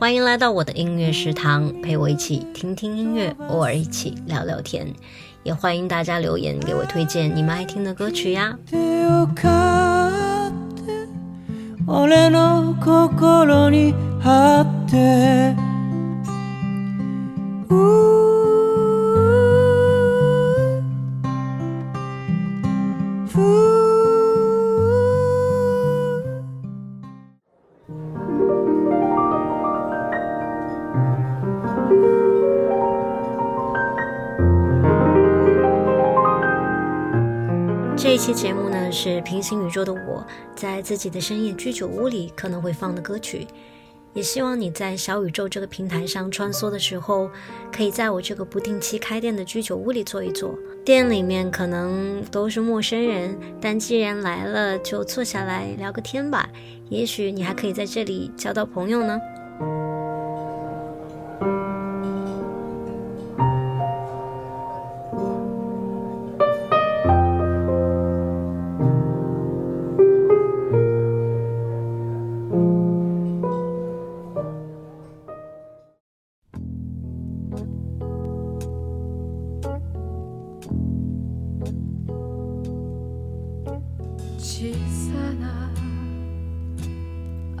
欢迎来到我的音乐食堂，陪我一起听听音乐，偶尔一起聊聊天，也欢迎大家留言给我推荐你们爱听的歌曲呀。这一期节目呢，是平行宇宙的我在自己的深夜居酒屋里可能会放的歌曲，也希望你在小宇宙这个平台上穿梭的时候，可以在我这个不定期开店的居酒屋里坐一坐。店里面可能都是陌生人，但既然来了，就坐下来聊个天吧。也许你还可以在这里交到朋友呢。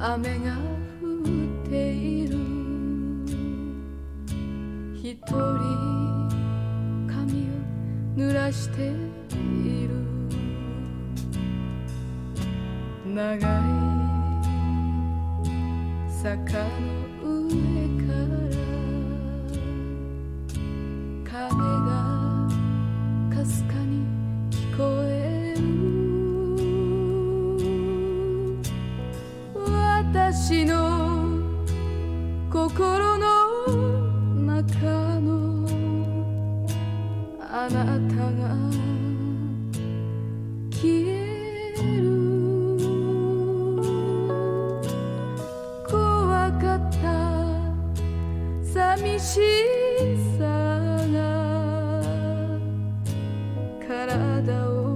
雨が降っている一人髪を濡らしている長い坂の上から cada um.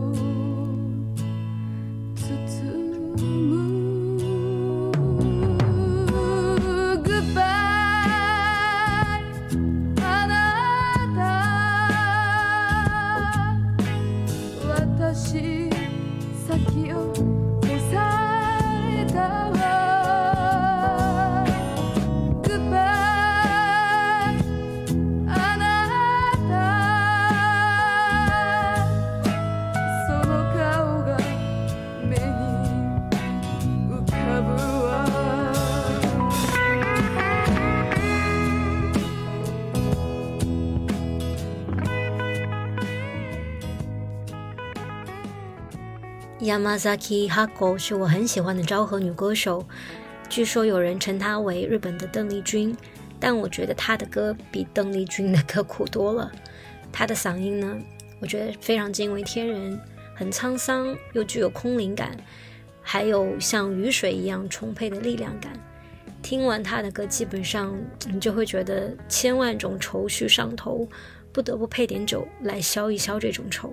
Yamazaki Hako 是我很喜欢的昭和女歌手，据说有人称她为日本的邓丽君，但我觉得她的歌比邓丽君的歌苦多了。她的嗓音呢，我觉得非常惊为天人，很沧桑又具有空灵感，还有像雨水一样充沛的力量感。听完她的歌，基本上你就会觉得千万种愁绪上头，不得不配点酒来消一消这种愁。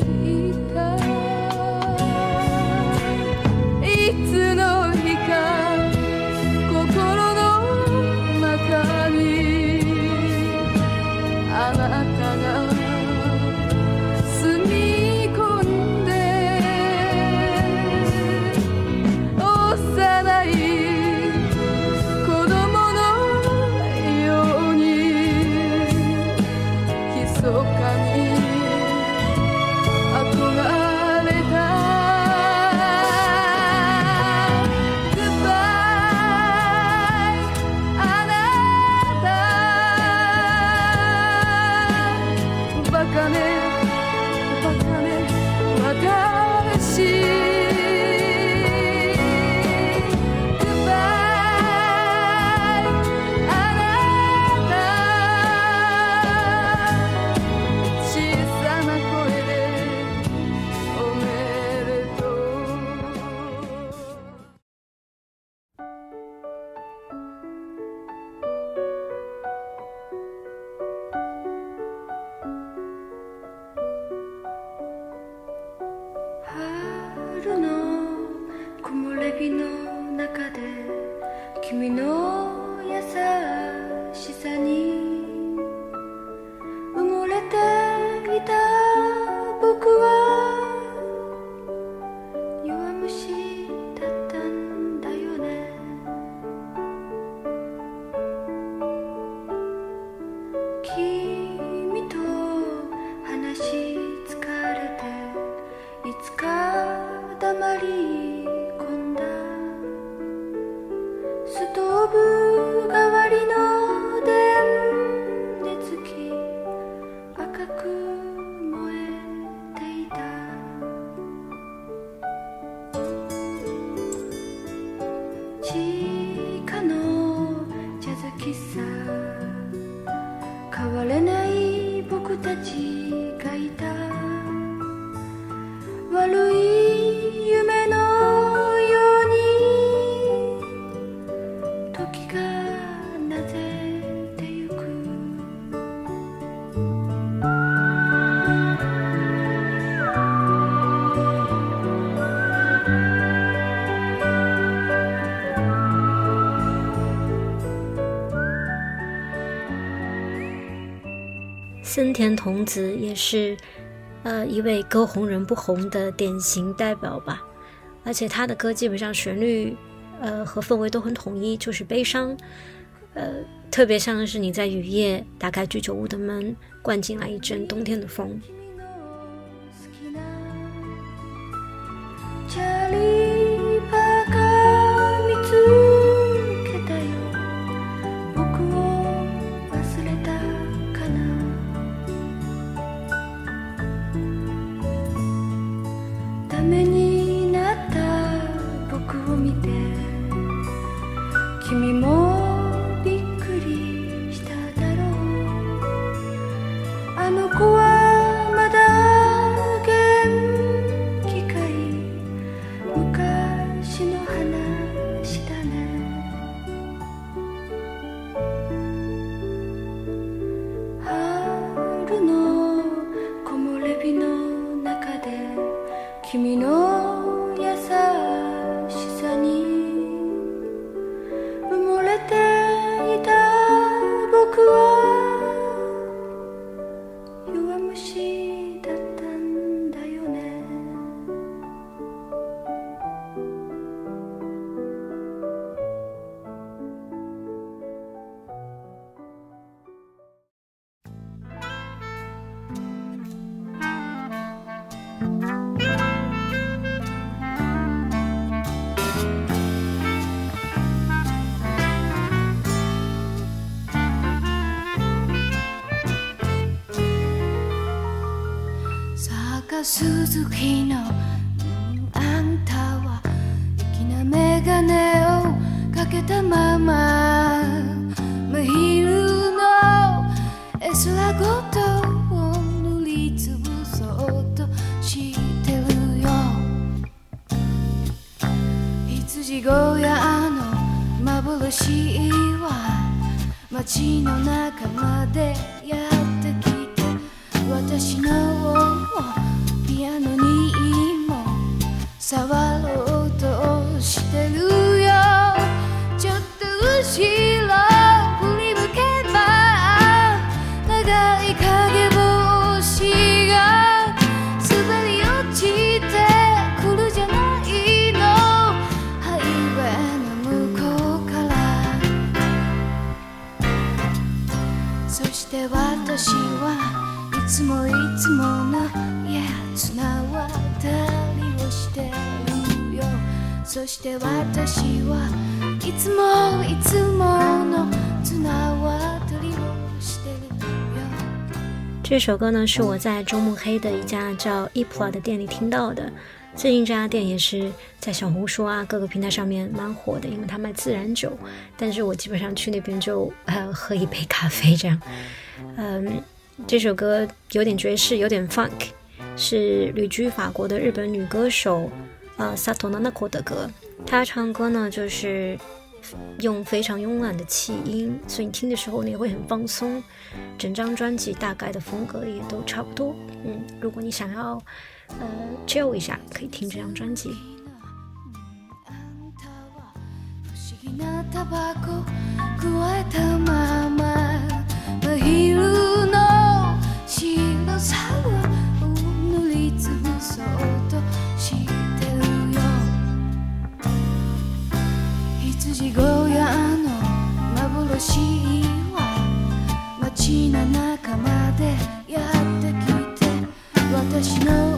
森田瞳子也是，呃，一位歌红人不红的典型代表吧，而且他的歌基本上旋律，呃，和氛围都很统一，就是悲伤，呃，特别像是你在雨夜打开居酒屋的门，灌进来一阵冬天的风。的故。鈴木の、うん、あんたは粋なメガネをかけたまま真昼の絵空ごとを塗りつぶそうとしてるよ羊小屋の幻は街の中までやってきて私のピアノにも触ろうとしてるよちょっと後ろ振り向けば長い影星が滑り落ちてくるじゃないのハイウェイの向こうからそして私はいつもいつも这首歌呢，是我在中目黑的一家叫 EPLA 的店里听到的。最近这家店也是在小红书啊各个平台上面蛮火的，因为它卖自然酒。但是我基本上去那边就喝一杯咖啡这样。嗯，这首歌有点爵士，有点 funk，是旅居法国的日本女歌手。呃萨托纳纳库的歌，他唱歌呢就是用非常慵懒的气音，所以你听的时候你会很放松。整张专辑大概的风格也都差不多。嗯，如果你想要呃 chill 一下，可以听这张专辑。much know.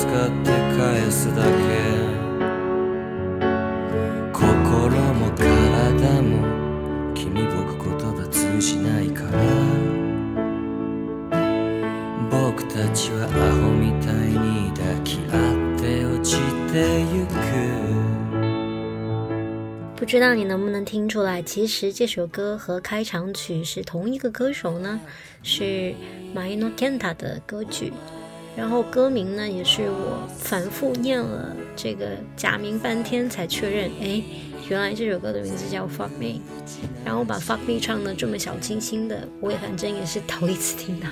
使って返すだけ心も体も君僕言葉通じないから僕たちはアホみたいに抱き合って落ちてゆく不知道你能不能听出来，其实这首歌和开场曲是同一个歌手呢，是 Maino Kenta 的歌曲。然后歌名呢，也是我反复念了这个假名半天才确认，哎，原来这首歌的名字叫《fuck me》，然后把《fuck me》唱的这么小清新的，我也反正也是头一次听到。